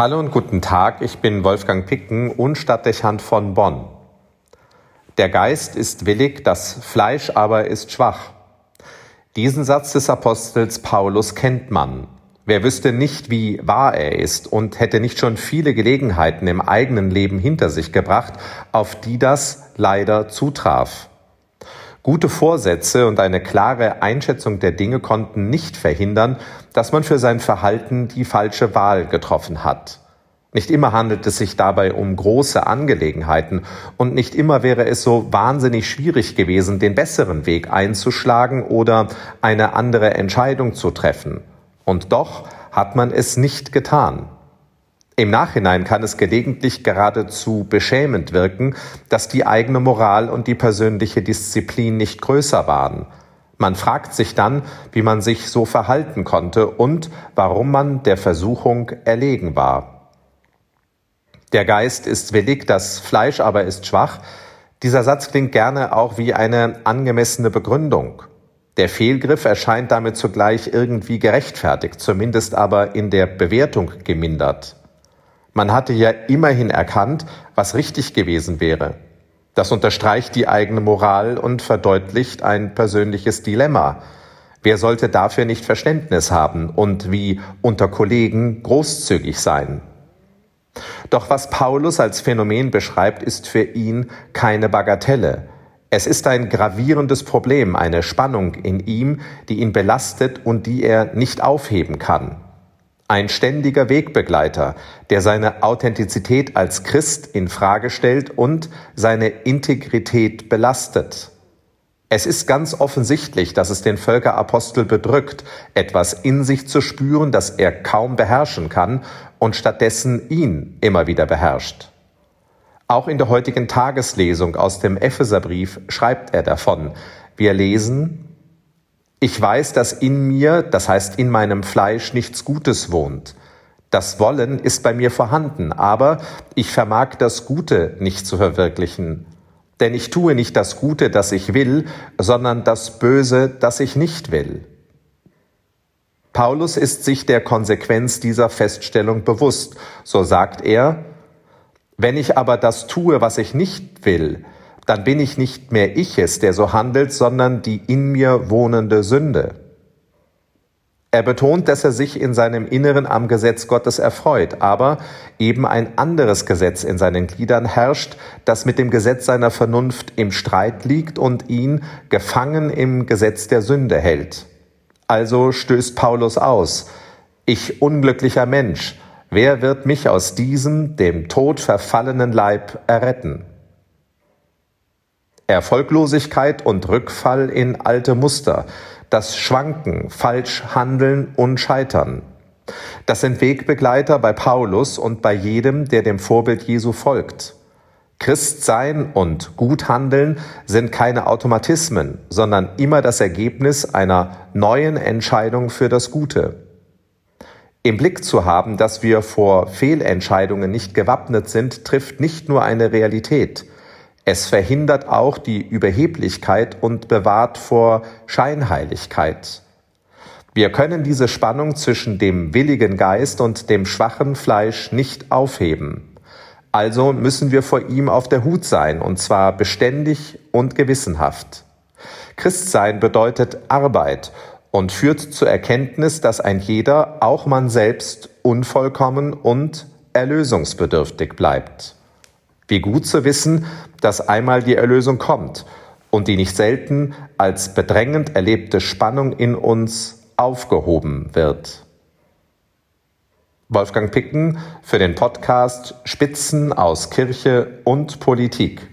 Hallo und guten Tag, ich bin Wolfgang Picken und Stadtdechant von Bonn. Der Geist ist willig, das Fleisch aber ist schwach. Diesen Satz des Apostels Paulus kennt man. Wer wüsste nicht, wie wahr er ist und hätte nicht schon viele Gelegenheiten im eigenen Leben hinter sich gebracht, auf die das leider zutraf. Gute Vorsätze und eine klare Einschätzung der Dinge konnten nicht verhindern, dass man für sein Verhalten die falsche Wahl getroffen hat. Nicht immer handelt es sich dabei um große Angelegenheiten und nicht immer wäre es so wahnsinnig schwierig gewesen, den besseren Weg einzuschlagen oder eine andere Entscheidung zu treffen. Und doch hat man es nicht getan. Im Nachhinein kann es gelegentlich geradezu beschämend wirken, dass die eigene Moral und die persönliche Disziplin nicht größer waren. Man fragt sich dann, wie man sich so verhalten konnte und warum man der Versuchung erlegen war. Der Geist ist willig, das Fleisch aber ist schwach. Dieser Satz klingt gerne auch wie eine angemessene Begründung. Der Fehlgriff erscheint damit zugleich irgendwie gerechtfertigt, zumindest aber in der Bewertung gemindert. Man hatte ja immerhin erkannt, was richtig gewesen wäre. Das unterstreicht die eigene Moral und verdeutlicht ein persönliches Dilemma. Wer sollte dafür nicht Verständnis haben und wie unter Kollegen großzügig sein? Doch was Paulus als Phänomen beschreibt, ist für ihn keine Bagatelle. Es ist ein gravierendes Problem, eine Spannung in ihm, die ihn belastet und die er nicht aufheben kann. Ein ständiger Wegbegleiter, der seine Authentizität als Christ in Frage stellt und seine Integrität belastet. Es ist ganz offensichtlich, dass es den Völkerapostel bedrückt, etwas in sich zu spüren, das er kaum beherrschen kann und stattdessen ihn immer wieder beherrscht. Auch in der heutigen Tageslesung aus dem Epheserbrief schreibt er davon. Wir lesen, ich weiß, dass in mir, das heißt in meinem Fleisch, nichts Gutes wohnt. Das Wollen ist bei mir vorhanden, aber ich vermag das Gute nicht zu verwirklichen. Denn ich tue nicht das Gute, das ich will, sondern das Böse, das ich nicht will. Paulus ist sich der Konsequenz dieser Feststellung bewusst. So sagt er, wenn ich aber das tue, was ich nicht will, dann bin ich nicht mehr ich es, der so handelt, sondern die in mir wohnende Sünde. Er betont, dass er sich in seinem Inneren am Gesetz Gottes erfreut, aber eben ein anderes Gesetz in seinen Gliedern herrscht, das mit dem Gesetz seiner Vernunft im Streit liegt und ihn gefangen im Gesetz der Sünde hält. Also stößt Paulus aus, ich unglücklicher Mensch, wer wird mich aus diesem dem Tod verfallenen Leib erretten? Erfolglosigkeit und Rückfall in alte Muster, das Schwanken, Falschhandeln und Scheitern. Das sind Wegbegleiter bei Paulus und bei jedem, der dem Vorbild Jesu folgt. Christsein und Guthandeln sind keine Automatismen, sondern immer das Ergebnis einer neuen Entscheidung für das Gute. Im Blick zu haben, dass wir vor Fehlentscheidungen nicht gewappnet sind, trifft nicht nur eine Realität, es verhindert auch die Überheblichkeit und bewahrt vor Scheinheiligkeit. Wir können diese Spannung zwischen dem willigen Geist und dem schwachen Fleisch nicht aufheben. Also müssen wir vor ihm auf der Hut sein, und zwar beständig und gewissenhaft. Christsein bedeutet Arbeit und führt zur Erkenntnis, dass ein jeder, auch man selbst, unvollkommen und erlösungsbedürftig bleibt. Wie gut zu wissen, dass einmal die Erlösung kommt und die nicht selten als bedrängend erlebte Spannung in uns aufgehoben wird. Wolfgang Picken für den Podcast Spitzen aus Kirche und Politik.